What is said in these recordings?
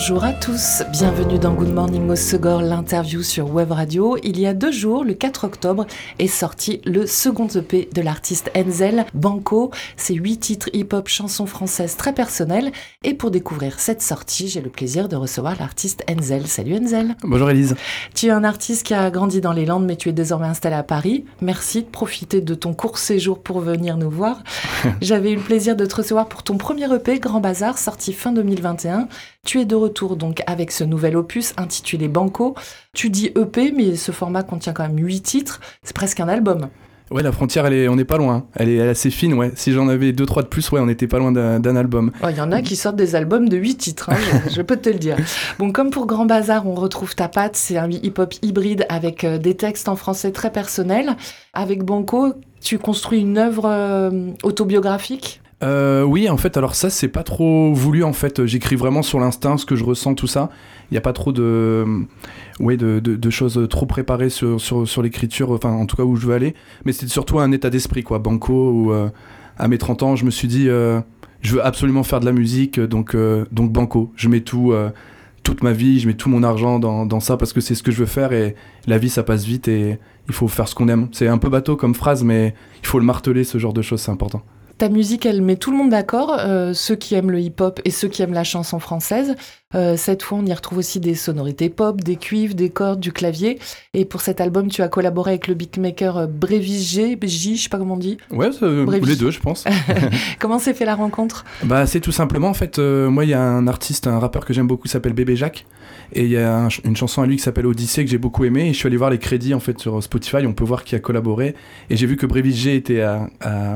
Bonjour à tous, bienvenue dans Good Morning au Segor, l'interview sur Web Radio. Il y a deux jours, le 4 octobre, est sorti le second EP de l'artiste Enzel, Banco. C'est huit titres hip-hop chansons françaises très personnelles. Et pour découvrir cette sortie, j'ai le plaisir de recevoir l'artiste Enzel. Salut Enzel. Bonjour Elise. Tu es un artiste qui a grandi dans les Landes, mais tu es désormais installé à Paris. Merci de profiter de ton court séjour pour venir nous voir. J'avais eu le plaisir de te recevoir pour ton premier EP, Grand Bazar, sorti fin 2021. Tu es de retour donc avec ce nouvel opus intitulé Banco. Tu dis EP, mais ce format contient quand même 8 titres. C'est presque un album. Ouais, la frontière, elle est, on n'est pas loin. Elle est, assez fine, ouais. Si j'en avais deux, trois de plus, ouais, on n'était pas loin d'un album. Il y en a qui sortent des albums de 8 titres, hein, je, peux te le dire. Bon, comme pour Grand Bazar, on retrouve ta patte. C'est un hip-hop hybride avec euh, des textes en français très personnels. Avec Banco, tu construis une œuvre euh, autobiographique? Euh, oui, en fait, alors ça, c'est pas trop voulu, en fait. J'écris vraiment sur l'instinct, ce que je ressens, tout ça. Il n'y a pas trop de, ouais, de, de, choses trop préparées sur, sur, sur l'écriture, enfin, en tout cas, où je veux aller. Mais c'est surtout un état d'esprit, quoi. Banco, où euh, à mes 30 ans, je me suis dit, euh, je veux absolument faire de la musique, donc, euh, donc Banco. Je mets tout, toute ma vie, je mets tout mon argent dans, dans ça parce que c'est ce que je veux faire et la vie, ça passe vite et il faut faire ce qu'on aime. C'est un peu bateau comme phrase, mais il faut le marteler, ce genre de choses, c'est important ta musique, elle met tout le monde d'accord, euh, ceux qui aiment le hip-hop et ceux qui aiment la chanson française. Euh, cette fois, on y retrouve aussi des sonorités pop, des cuivres, des cordes, du clavier. Et pour cet album, tu as collaboré avec le beatmaker euh, Brevis G, J, je sais pas comment on dit. Ouais, les deux, je pense. comment s'est fait la rencontre? Bah, c'est tout simplement, en fait, moi, il y a un artiste, un rappeur que j'aime beaucoup, s'appelle Bébé Jacques. Et il y a une chanson à lui qui s'appelle Odyssée que j'ai beaucoup aimé. Et je suis allé voir les crédits en fait sur Spotify. On peut voir qui a collaboré. Et j'ai vu que Brevis G était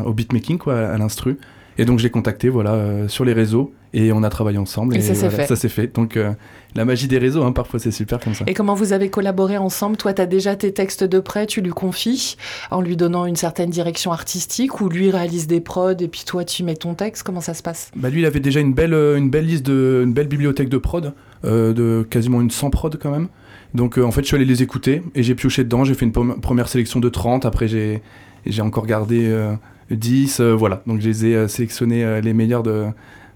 au beatmaking, quoi, à l'instru. Et donc je l'ai contacté voilà, euh, sur les réseaux et on a travaillé ensemble. Et, ça s'est fait. Ça s'est fait. Donc euh, la magie des réseaux, hein, parfois c'est super comme ça. Et comment vous avez collaboré ensemble? Toi, tu as déjà tes textes de près, tu lui confies en lui donnant une certaine direction artistique ou lui réalise des prods et puis toi tu mets ton texte? Comment ça se passe? Bah, Lui, il avait déjà une belle, euh, une belle liste, de, une belle bibliothèque de prod, de quasiment une 100 prod quand même. Donc en fait, je suis allé les écouter et j'ai pioché dedans. J'ai fait une première sélection de 30. Après, j'ai encore gardé 10, euh, voilà. Donc je les ai euh, sélectionnés euh, les meilleurs de,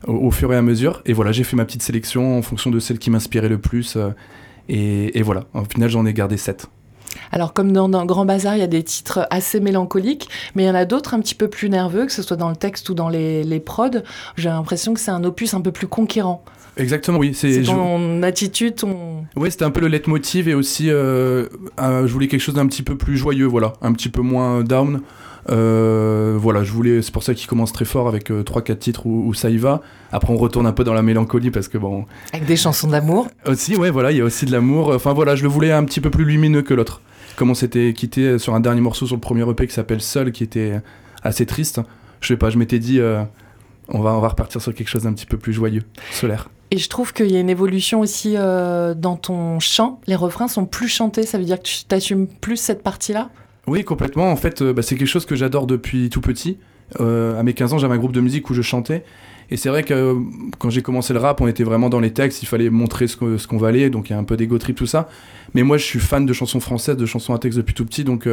au, fur et à mesure. Et voilà, j'ai fait ma petite sélection en fonction de celle qui m'inspirait le plus. Et, voilà, au final j'en ai gardé 7. Alors comme dans, Grand Bazar, il y a des titres assez mélancoliques, mais il y en a d'autres un petit peu plus nerveux, que ce soit dans le texte ou dans les, les prods. J'ai l'impression que c'est un opus un peu plus conquérant. Exactement, oui. C'est ton attitude, ton... Oui, c'était un peu le leitmotiv et aussi, je voulais quelque chose d'un petit peu plus joyeux, voilà. Un petit peu moins down. Euh, voilà, je voulais, c'est pour ça qu'il commence très fort avec 3-4 euh, titres où, ça y va. Après, on retourne un peu dans la mélancolie parce que bon. Avec des chansons d'amour. Aussi, ouais, voilà, il y a aussi de l'amour. Enfin voilà, je le voulais un petit peu plus lumineux que l'autre. Comme on s'était quitté sur un dernier morceau sur le premier EP qui s'appelle Seul, qui était assez triste. Je sais pas, je m'étais dit, euh, on va, on va repartir sur quelque chose d'un petit peu plus joyeux, solaire. Et je trouve qu'il y a une évolution aussi dans ton chant. Les refrains sont plus chantés, ça veut dire que tu t'assumes plus cette partie-là? Oui, complètement. En fait, euh, bah, c'est quelque chose que j'adore depuis tout petit. Euh, à mes 15 ans, j'avais un groupe de musique où je chantais. Et c'est vrai que euh, quand j'ai commencé le rap, on était vraiment dans les textes, il fallait montrer ce qu'on valait, donc il y a un peu d'ego trip, tout ça. Mais moi, je suis fan de chansons françaises, de chansons à texte depuis tout petit, donc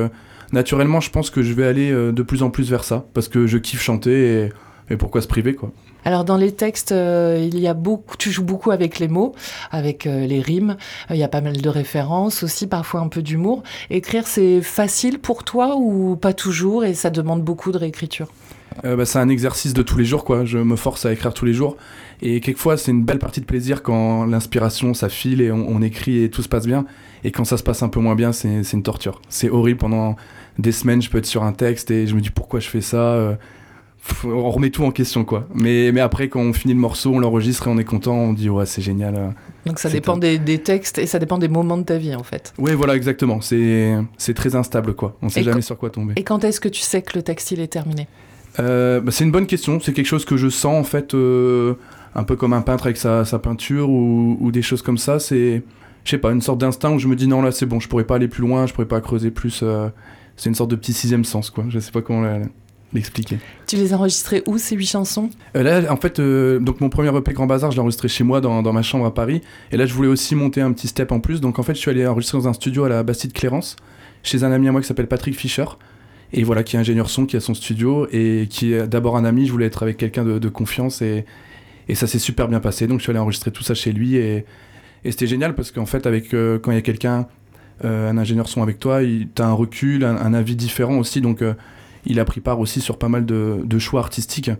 naturellement, je pense que je vais aller de plus en plus vers ça, parce que je kiffe chanter et et pourquoi se priver quoi alors dans les textes, euh, il y a beaucoup, tu joues beaucoup avec les mots, avec euh, les rimes. Euh, il y a pas mal de références aussi, parfois un peu d'humour. Écrire, c'est facile pour toi ou pas toujours et ça demande beaucoup de réécriture? Bah, c'est un exercice de tous les jours, quoi. Je me force à écrire tous les jours. Et quelquefois, c'est une belle partie de plaisir quand l'inspiration, ça file et on, on, écrit et tout se passe bien. Et quand ça se passe un peu moins bien, c'est une torture. C'est horrible. Pendant des semaines, je peux être sur un texte et je me dis pourquoi je fais ça on remet tout en question quoi. Mais, mais après quand on finit le morceau, on l'enregistre et on est content, on dit ouais c'est génial. Euh, Donc ça dépend des, textes et ça dépend des moments de ta vie en fait. Oui voilà exactement, c'est très instable quoi, on sait jamais sur quoi tomber. Et quand est-ce que tu sais que le textile est terminé euh, bah, C'est une bonne question, c'est quelque chose que je sens en fait euh, un peu comme un peintre avec sa, peinture ou, des choses comme ça, c'est je sais pas, une sorte d'instinct où je me dis non là c'est bon, je pourrais pas aller plus loin, je pourrais pas creuser plus, c'est une sorte de petit sixième sens quoi, je sais pas comment l'expliquer. Tu les as enregistrées où ces huit chansons? Euh, Là, en fait, euh, donc mon premier EP Grand Bazar, je l'ai enregistré chez moi dans, dans, ma chambre à Paris. Et là, je voulais aussi monter un petit step en plus. Donc en fait, je suis allé enregistrer dans un studio à la Bastide Clérance, chez un ami à moi qui s'appelle Patrick Fischer. Et voilà, qui est ingénieur son, qui a son studio et qui est d'abord un ami. Je voulais être avec quelqu'un de, de, confiance et, et ça s'est super bien passé. Donc je suis allé enregistrer tout ça chez lui et, et c'était génial parce qu'en fait, avec euh, quand il y a quelqu'un, euh, un ingénieur son avec toi, tu as un recul, un, un, avis différent aussi. Donc euh, il a pris part aussi sur pas mal de, choix artistiques.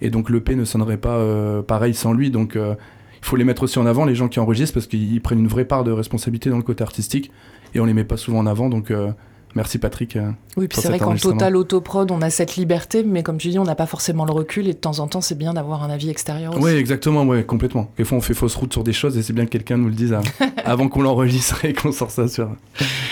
Et donc l'EP ne sonnerait pas euh, pareil sans lui. Donc il faut les mettre aussi en avant, les gens qui enregistrent, parce qu'ils prennent une vraie part de responsabilité dans le côté artistique. Et on les met pas souvent en avant. Donc Merci Patrick. Euh, oui, puis c'est vrai qu'en total autoprod, on a cette liberté, mais comme tu dis, on n'a pas forcément le recul et de temps en temps, c'est bien d'avoir un avis extérieur. Aussi. Oui, exactement, ouais, complètement. Des fois, on fait fausse route sur des choses et c'est bien que quelqu'un nous le dise avant qu'on l'enregistre et qu'on sort ça sur.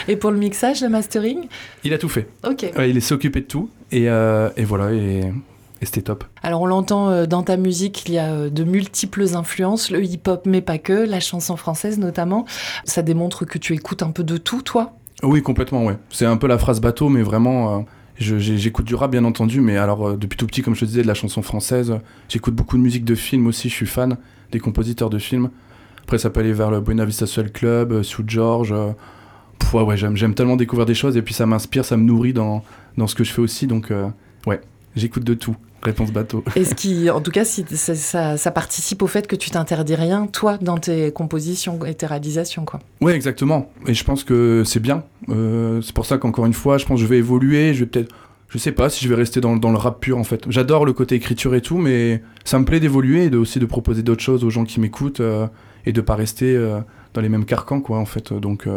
Et pour le mixage, le mastering? Il a tout fait. Ok. Ouais, il s'est occupé de tout et, euh, et voilà. Et... Et c'était top. Alors on l'entend euh, dans ta musique, il y a de multiples influences, le hip-hop mais pas que, la chanson française notamment. Ça démontre que tu écoutes un peu de tout, toi? Oui, complètement, ouais. C'est un peu la phrase bateau, mais vraiment, euh, j'écoute du rap, bien entendu, mais alors, euh, depuis tout petit, comme je te disais, de la chanson française, j'écoute beaucoup de musique de film aussi, je suis fan des compositeurs de films. Après, ça peut aller vers le Buena Vista Soul Club, euh, Sue George. Pff, ouais, ouais j'aime tellement découvrir des choses, et puis ça m'inspire, ça me nourrit dans, dans ce que je fais aussi, donc, ouais, j'écoute de tout. Réponse bateau. Et ce qui, en tout cas, si ça, ça, ça, participe au fait que tu t'interdis rien, toi, dans tes compositions et tes réalisations, quoi? Oui, exactement. Et je pense que c'est bien. Euh, c'est pour ça qu'encore une fois, je pense que je vais évoluer. Je vais peut-être, je sais pas si je vais rester dans, dans le rap pur, en fait. J'adore le côté écriture et tout, mais ça me plaît d'évoluer et de, aussi de proposer d'autres choses aux gens qui m'écoutent euh, et de pas rester euh, dans les mêmes carcans, quoi, en fait. Donc,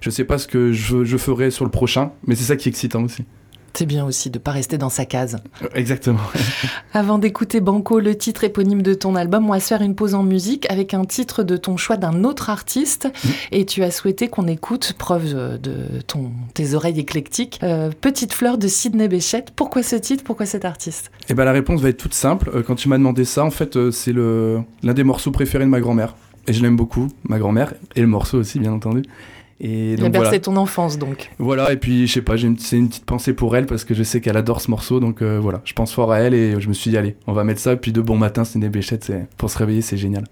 je sais pas ce que je, je ferai sur le prochain, mais c'est ça qui est excitant aussi. C'est bien aussi de ne pas rester dans sa case. Exactement. Avant d'écouter Banco, le titre éponyme de ton album, on va se faire une pause en musique avec un titre de ton choix d'un autre artiste. Mmh. Et tu as souhaité qu'on écoute, preuve de ton, tes oreilles éclectiques, euh, Petite fleur de Sidney Béchette. Pourquoi ce titre? Pourquoi cet artiste? Eh ben, la réponse va être toute simple. Euh, quand tu m'as demandé ça, en fait, euh, c'est l'un des morceaux préférés de ma grand-mère. Et je l'aime beaucoup, ma grand-mère, et le morceau aussi, bien entendu. Et donc, voilà. ton enfance donc. Voilà, et puis je sais pas, c'est une petite pensée pour elle parce que je sais qu'elle adore ce morceau, donc euh, voilà, je pense fort à elle et je me suis dit, allez, on va mettre ça, puis de bon matin, c'est des béchettes, pour se réveiller, c'est génial.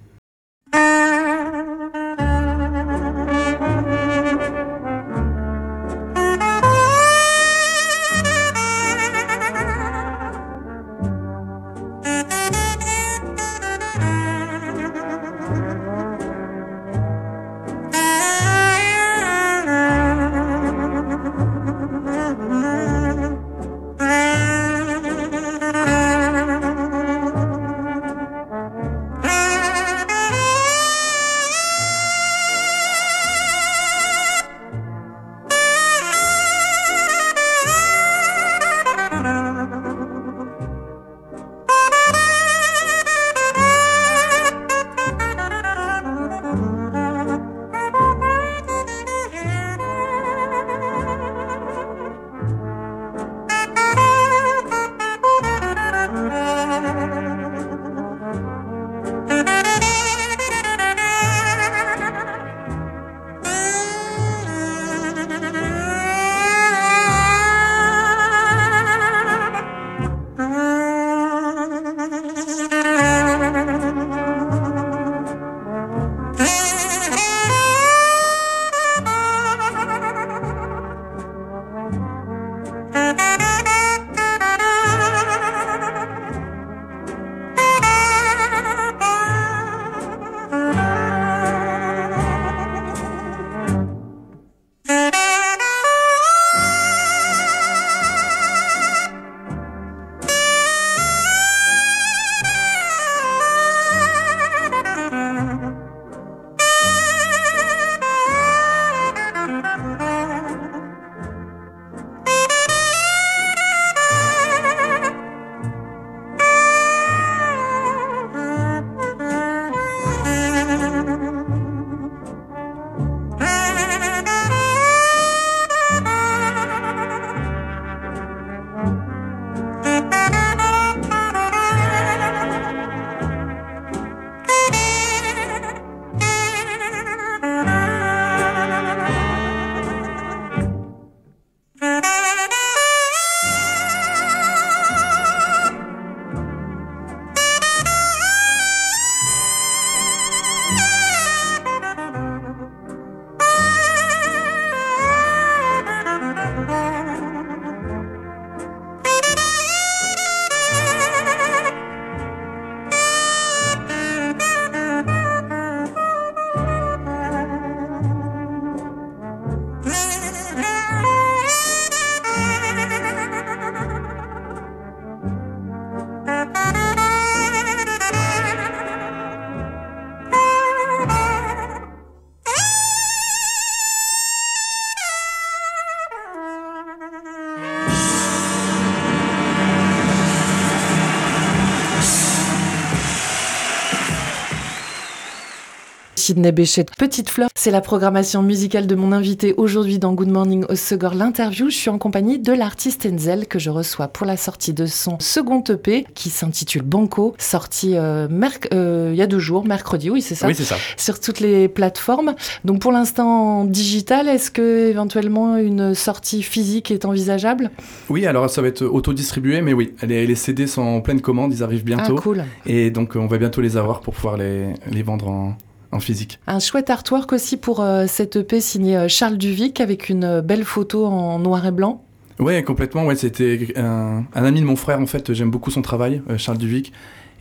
Sidney Béchet. Petite fleur, c'est la programmation musicale de mon invité aujourd'hui dans Good Morning Osegor l'interview. Je suis en compagnie de l'artiste Enzel que je reçois pour la sortie de son second EP qui s'intitule Banco, sorti euh, euh, il y a deux jours, mercredi, oui c'est ça? Oui c'est ça. Sur toutes les plateformes. Donc pour l'instant digital, est-ce que éventuellement une sortie physique est envisageable? Oui, alors ça va être auto-distribué, mais oui, les, les, CD sont en pleine commande, ils arrivent bientôt. Ah, cool. Et donc on va bientôt les avoir pour pouvoir les, les vendre en, en physique. Un chouette artwork aussi pour euh, cette EP signé euh, Charles Duvic avec une euh, belle photo en noir et blanc. Ouais, complètement. Ouais, c'était un, un, ami de mon frère en fait. J'aime beaucoup son travail, Charles Duvic.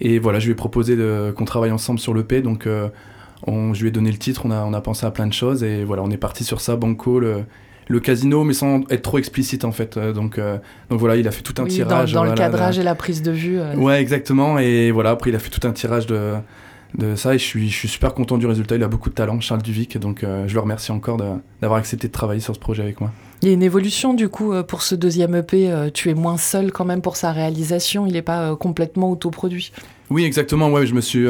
Et voilà, je lui ai proposé qu'on travaille ensemble sur l'EP. Donc on, je lui ai donné le titre. On a, on a pensé à plein de choses et voilà, on est parti sur ça. Banco, le, le casino, mais sans être trop explicite en fait. Donc, donc voilà, il a fait tout un oui, tirage. Dans, dans voilà, le cadrage et la prise de vue. Ouais, exactement. Et voilà, après il a fait tout un tirage de, de ça et je suis, je suis super content du résultat. Il a beaucoup de talent, Charles Duvic, donc euh, je le remercie encore d'avoir accepté de travailler sur ce projet avec moi. Il y a une évolution du coup euh, pour ce deuxième EP. Euh, tu es moins seul quand même pour sa réalisation. Il n'est pas complètement autoproduit. Oui, exactement. Ouais, je me suis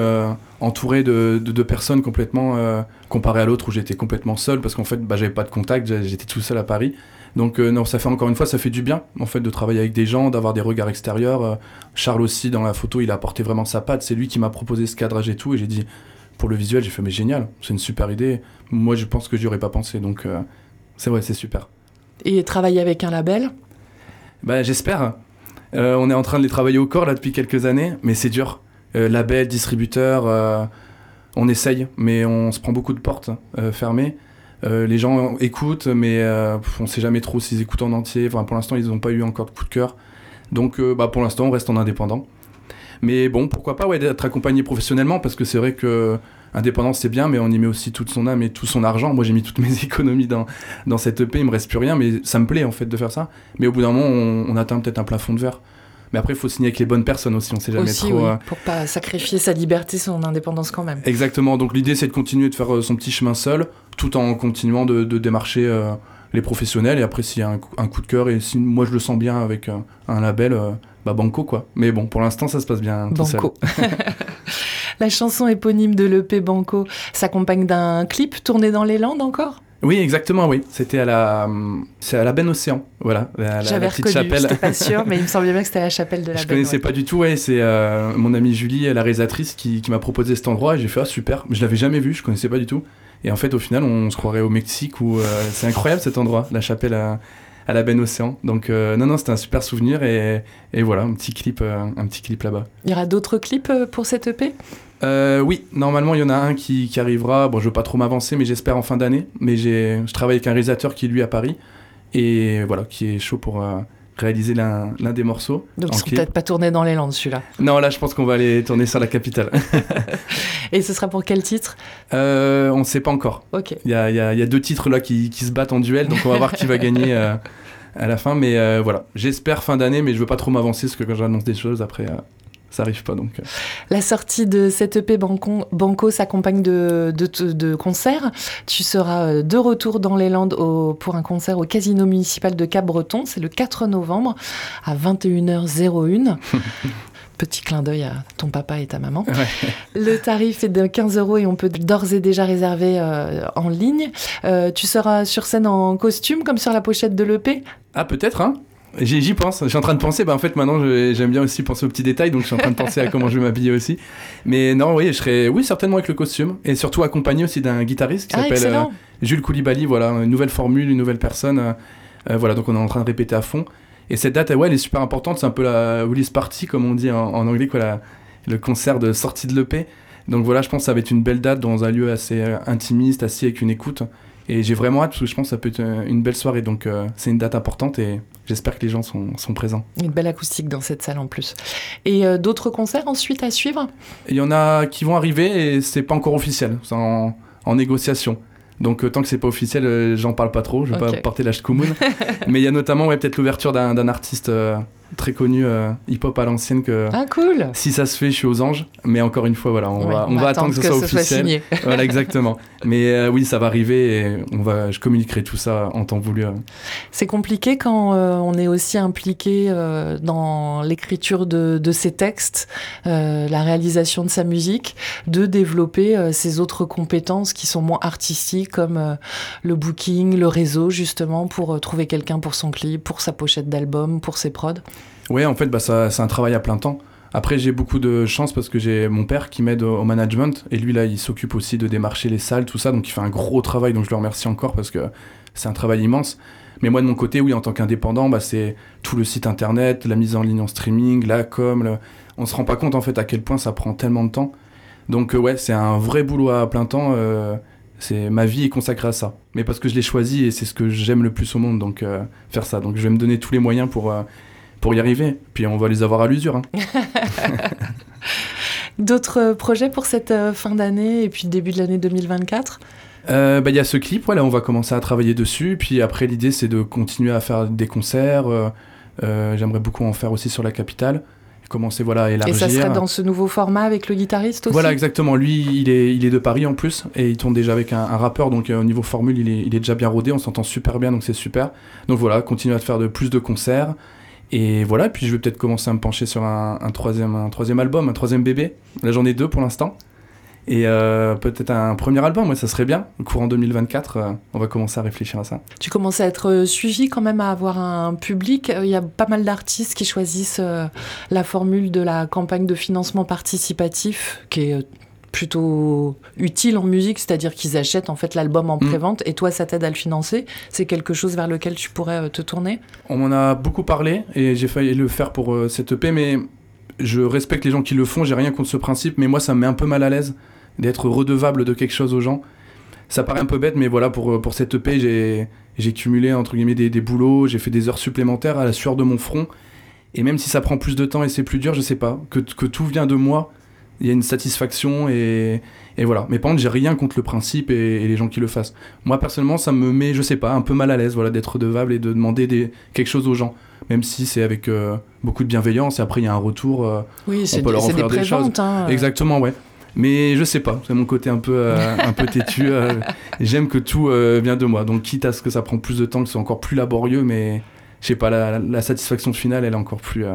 entouré de, de, de, personnes complètement comparé à l'autre où j'étais complètement seul parce qu'en fait, bah, j'avais pas de contact. J'étais tout seul à Paris. Donc euh, non, ça fait encore une fois, ça fait du bien en fait de travailler avec des gens, d'avoir des regards extérieurs. Euh, Charles aussi dans la photo, il a apporté vraiment sa patte. C'est lui qui m'a proposé ce cadrage et tout, et j'ai dit pour le visuel, j'ai fait mais génial, c'est une super idée. Moi, je pense que j'y aurais pas pensé, donc euh, c'est vrai, c'est super. Et travailler avec un label? Bah j'espère. on est en train de les travailler au corps là depuis quelques années, mais c'est dur. Label, distributeur, on essaye, mais on se prend beaucoup de portes fermées. Euh, les gens écoutent, mais euh, on ne sait jamais trop s'ils écoutent en entier. Enfin, pour l'instant, ils n'ont pas eu encore de coup de cœur. Donc, euh, bah, pour l'instant, on reste en indépendant. Mais bon, pourquoi pas ouais, d'être accompagné professionnellement, parce que c'est vrai que indépendance c'est bien, mais on y met aussi toute son âme et tout son argent. Moi, j'ai mis toutes mes économies dans, cette EP, il me reste plus rien, mais ça me plaît en fait de faire ça. Mais au bout d'un moment, on atteint peut-être un plafond de verre. Mais après, il faut signer avec les bonnes personnes aussi, on sait jamais aussi, trop. Oui, pour pas sacrifier sa liberté, son indépendance quand même. Exactement, donc l'idée c'est de continuer de faire son petit chemin seul, tout en continuant de, de démarcher euh, les professionnels. Et après, s'il y a un, un, coup de cœur, et si moi je le sens bien avec un, un label, euh, bah banco quoi. Mais bon, pour l'instant, ça se passe bien tout banco. La chanson éponyme de l'EP Banco s'accompagne d'un clip tourné dans les Landes encore? Oui, exactement, oui. C'était à la, c'est à la Benne Océan, voilà. J'avais reconnu, j'étais pas sûre, mais il me semblait bien que c'était la chapelle de la Je connaissais ouais. pas du tout, ouais. C'est euh, mon amie Julie, la réalisatrice, qui, qui m'a proposé cet endroit et j'ai fait ah super. Je l'avais jamais vu, je connaissais pas du tout. Et en fait, au final, on se croirait au Mexique où euh, c'est incroyable cet endroit, la chapelle à, à la Benne Océan. Donc euh, non, non, c'était un super souvenir et, et voilà, un petit clip, euh, un petit clip là-bas. Il y aura d'autres clips euh, pour cette EP euh, oui, normalement il y en a un qui, qui arrivera. Bon, je veux pas trop m'avancer, mais j'espère en fin d'année. Mais j'ai, je travaille avec un réalisateur qui est lui à Paris et voilà, qui est chaud pour euh, réaliser l'un, des morceaux. Donc ils seront peut-être pas tournés dans les Landes celui-là. Non, là je pense qu'on va aller tourner sur la capitale. et ce sera pour quel titre? Euh, On ne sait pas encore. Ok. Il y a, y, a, y a, deux titres là qui, qui, se battent en duel, donc on va voir qui va gagner. Euh, à la fin, mais euh, voilà, j'espère fin d'année, mais je veux pas trop m'avancer parce que quand j'annonce des choses, après, ça arrive pas donc. La sortie de cette EP Banco, Banco s'accompagne de, de, de, concerts. Tu seras de retour dans les Landes au, pour un concert au Casino municipal de Cap-Breton. C'est le 4 novembre à 21h01. Petit clin d'œil à ton papa et ta maman. Ouais. Le tarif est de 15 euros et on peut d'ores et déjà réserver euh, en ligne. Euh, tu seras sur scène en costume comme sur la pochette de l'EP Ah peut-être, hein J'y pense, je suis en train de penser, bah en fait maintenant j'aime bien aussi penser aux petits détails, donc je suis en train de penser à comment je vais m'habiller aussi. Mais non, oui, je serais, oui, certainement avec le costume, et surtout accompagné aussi d'un guitariste qui ah, s'appelle euh. Jules Koulibaly, voilà, une nouvelle formule, une nouvelle personne, euh, euh, voilà, donc on est en train de répéter à fond. Et cette date, ouais, elle est super importante, c'est un peu la release party, comme on dit en, en anglais, quoi, la, le concert de sortie de l'EP. Donc voilà, je pense que ça va être une belle date dans un lieu assez intimiste, assis avec une écoute. Et j'ai vraiment hâte parce que je pense que ça peut être une belle soirée. Donc euh, c'est une date importante et j'espère que les gens sont, sont, présents. Une belle acoustique dans cette salle en plus. Et euh, d'autres concerts ensuite à suivre? Il y en a qui vont arriver et c'est pas encore officiel. C'est en, en, négociation. Donc euh, tant que c'est pas officiel, euh, j'en parle pas trop. Je vais pas porter l'âge commun. Mais il y a notamment ouais, peut-être l'ouverture d'un artiste euh, très connu euh, hip-hop à l'ancienne que ah, cool. si ça se fait, je suis aux anges. Mais encore une fois, voilà, on va, on, va attendre que, ce soit officiel. voilà, exactement. Mais euh, oui, ça va arriver et on va, je communiquerai tout ça en temps voulu. C'est compliqué quand on est aussi impliqué dans l'écriture de, de, ses textes, la réalisation de sa musique, de développer ses autres compétences qui sont moins artistiques comme le booking, le réseau justement pour trouver quelqu'un pour son clip, pour sa pochette d'album, pour ses prods Ouais, en fait, bah, c'est un travail à plein temps. Après, j'ai beaucoup de chance parce que j'ai mon père qui m'aide au management et lui, là, il s'occupe aussi de démarcher les salles, tout ça. Donc, il fait un gros travail. Donc, je le remercie encore parce que c'est un travail immense. Mais moi, de mon côté, oui, en tant qu'indépendant, bah, c'est tout le site internet, la mise en ligne en streaming, la com. On se rend pas compte, en fait, à quel point ça prend tellement de temps. Donc, euh, ouais, c'est un vrai boulot à plein temps. Euh, c'est ma vie est consacrée à ça. Mais parce que je l'ai choisi et c'est ce que j'aime le plus au monde, donc euh, faire ça. Donc, je vais me donner tous les moyens pour pour y arriver. Puis on va les avoir à l'usure. Hein. D'autres projets pour cette euh, fin d'année et puis début de l'année 2024 euh, bah, il y a ce clip, voilà, on va commencer à travailler dessus. Puis après, l'idée, c'est de continuer à faire des concerts. Euh, j'aimerais beaucoup en faire aussi sur la capitale. Commencer voilà, à élargir. Et ça serait dans ce nouveau format avec le guitariste aussi? Voilà, exactement. Lui, il est, il est de Paris en plus. Et il tourne déjà avec un, rappeur. Donc au niveau formule, il est, il est déjà bien rodé. On s'entend super bien, donc c'est super. Donc voilà, continuer à faire de plus de concerts. Et voilà, puis je vais peut-être commencer à me pencher sur un, troisième, un troisième album, un troisième bébé. Là, j'en ai deux pour l'instant. Et euh, peut-être un premier album, moi, ça serait bien. Courant 2024, euh, on va commencer à réfléchir à ça. Tu commences à être euh, suivi quand même, à avoir un public. Il y a pas mal d'artistes qui choisissent la formule de la campagne de financement participatif, qui est plutôt utile en musique, c'est-à-dire qu'ils achètent en fait l'album en mm. pré-vente et toi ça t'aide à le financer? C'est quelque chose vers lequel tu pourrais euh, te tourner? On m'en a beaucoup parlé et j'ai failli le faire pour euh, cette EP, mais je respecte les gens qui le font, j'ai rien contre ce principe, mais moi ça me met un peu mal à l'aise d'être redevable de quelque chose aux gens. Ça paraît un peu bête, mais voilà, pour, euh, pour cette EP, j'ai, j'ai cumulé entre guillemets des, des boulots, j'ai fait des heures supplémentaires à la sueur de mon front. Et même si ça prend plus de temps et c'est plus dur, je sais pas, que, que tout vient de moi il y a une satisfaction et, et voilà. Mais par contre, j'ai rien contre le principe et, les gens qui le fassent. Moi, personnellement, ça me met, je sais pas, un peu mal à l'aise voilà, d'être redevable et de demander des, quelque chose aux gens. Même si c'est avec euh, beaucoup de bienveillance et après il y a un retour, euh, oui, on peut leur offrir des, choses. Hein. Exactement, ouais. Mais je sais pas, c'est mon côté un peu, euh, un peu têtu. J'aime que tout vient de moi. Donc, quitte à ce que ça prend plus de temps, que c'est encore plus laborieux, mais je sais pas, la, la, satisfaction finale, elle est encore plus,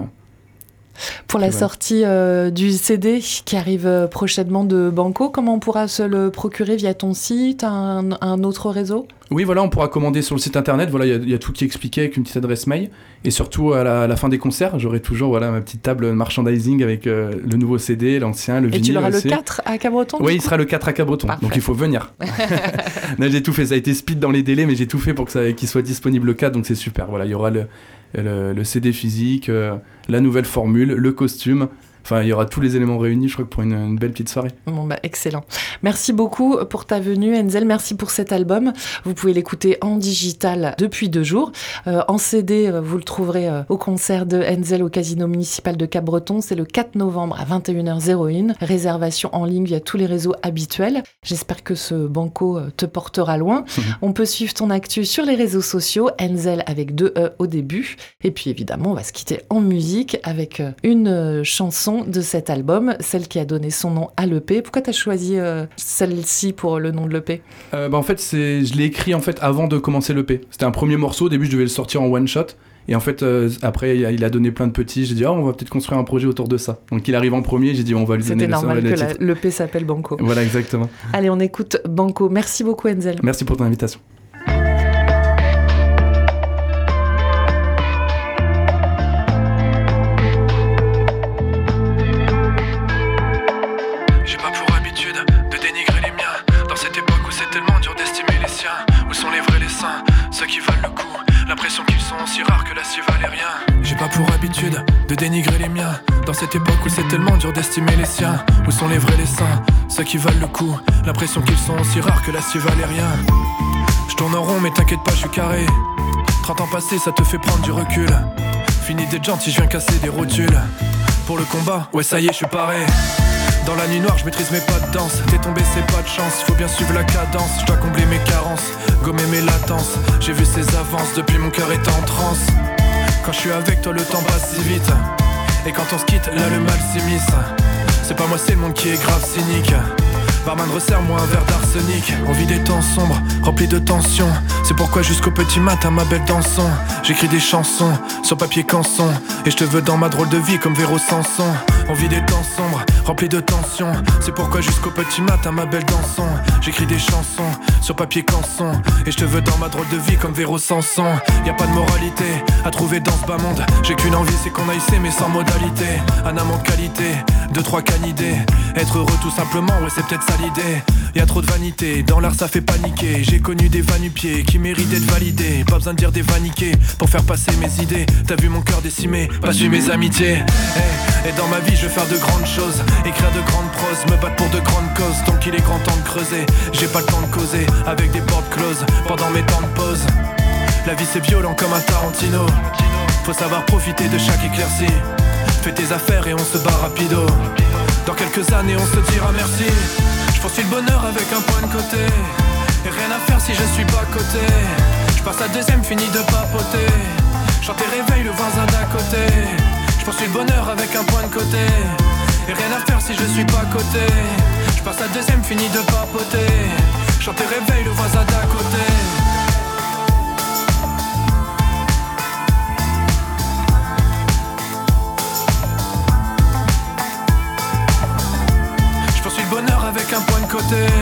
pour la sortie euh, du CD qui arrive euh, prochainement de Banco, comment on pourra se le procurer via ton site, un, un autre réseau? Oui, voilà, on pourra commander sur le site internet. Voilà, il y, a tout qui est expliqué avec une petite adresse mail. Et surtout, à la, fin des concerts, j'aurai toujours voilà, ma petite table merchandising avec euh, le nouveau CD, l'ancien, le vinyle. Et tu l'auras le 4 à Cabreton Oui, il sera le 4 à Cabreton. Donc il faut venir. j'ai tout fait. Ça a été speed dans les délais, mais j'ai tout fait pour qu'il soit disponible le 4. Donc c'est super. Voilà, il y aura le, le, CD physique, euh, la nouvelle formule, le costume. Enfin, il y aura tous les éléments réunis, je crois, pour une, belle petite soirée. Bon, bah, excellent. Merci beaucoup pour ta venue, Enzel. Merci pour cet album. Vous pouvez l'écouter en digital depuis deux jours. Euh, en CD, euh, vous le trouverez euh, au concert de Enzel au Casino Municipal de Cap-Breton. C'est le 4 novembre à 21h01. Réservation en ligne via tous les réseaux habituels. J'espère que ce banco te portera loin. on peut suivre ton actu sur les réseaux sociaux, Enzel avec deux E au début. Et puis évidemment, on va se quitter en musique avec une chanson de cet album, celle qui a donné son nom à l'EP. Pourquoi tu as choisi euh, celle-ci pour le nom de l'EP euh, bah En fait, je l'ai écrit en fait avant de commencer l'EP. C'était un premier morceau, au début je devais le sortir en one shot. Et en fait, euh, après, il a donné plein de petits. J'ai dit, oh, on va peut-être construire un projet autour de ça. Donc, il arrive en premier. J'ai dit, on va lui donner le normal que l'EP s'appelle Banco. Voilà, exactement. Allez, on écoute Banco. Merci beaucoup, Enzel. Merci pour ton invitation. De dénigrer les miens. Dans cette époque où c'est tellement dur d'estimer les siens. Où sont les vrais les saints, ceux qui valent le coup. L'impression qu'ils sont aussi rares que la valait rien. Je tourne en rond, mais t'inquiète pas, je suis carré. 30 ans passés, ça te fait prendre du recul. Fini d'être gentil, je viens casser des rotules. Pour le combat, ouais, ça y est, je suis paré. Dans la nuit noire, je maîtrise mes pas de danse. T'es tombé, c'est pas de chance. Faut bien suivre la cadence. Je dois combler mes carences, gommer mes latences. J'ai vu ses avances depuis mon cœur est en transe. Quand je suis avec toi, le temps passe si vite. Et quand on se quitte, là le mal s'immisce. C'est pas moi, c'est le monde qui est grave cynique. Barman resserre-moi un verre d'arsenic On vit des temps sombres, remplis de tensions C'est pourquoi jusqu'au petit matin ma belle danson J'écris des chansons, sur papier canson. Et je te veux dans ma drôle de vie comme Véro Sanson. On vit des temps sombres, remplis de tensions C'est pourquoi jusqu'au petit matin ma belle danson J'écris des chansons, sur papier canson Et je te veux dans ma drôle de vie comme Véro Sanson y a pas de moralité à trouver dans ce bas monde J'ai qu'une envie c'est qu'on aille mais sans modalité Un amant qualité, deux trois canidés Être heureux tout simplement, ouais c'est peut-être l'idée. Y a trop de vanité, dans l'art ça fait paniquer. J'ai connu des vanupiers qui méritent d'être validés. Pas besoin de dire des vaniqués pour faire passer mes idées. T'as vu mon cœur décimé, pas su mes amitiés. et dans ma vie je veux faire de grandes choses, écrire de grandes proses, me battre pour de grandes causes. Donc il est grand temps de creuser. J'ai pas le temps de causer avec des portes closes pendant mes temps de pause. La vie c'est violent comme un Tarantino. Faut savoir profiter de chaque éclaircie. Fais tes affaires et on se bat rapido. Dans quelques années on se dira merci. Je poursuis le bonheur avec un point de côté Et rien à faire si je suis pas côté Je passe à deuxième, fini de papoter Chanter réveille le voisin d'à côté Je poursuis le bonheur avec un point de côté Et rien à faire si je suis pas côté Je passe à deuxième, fini de papoter Chanter réveille le voisin d'à côté avec un point de côté.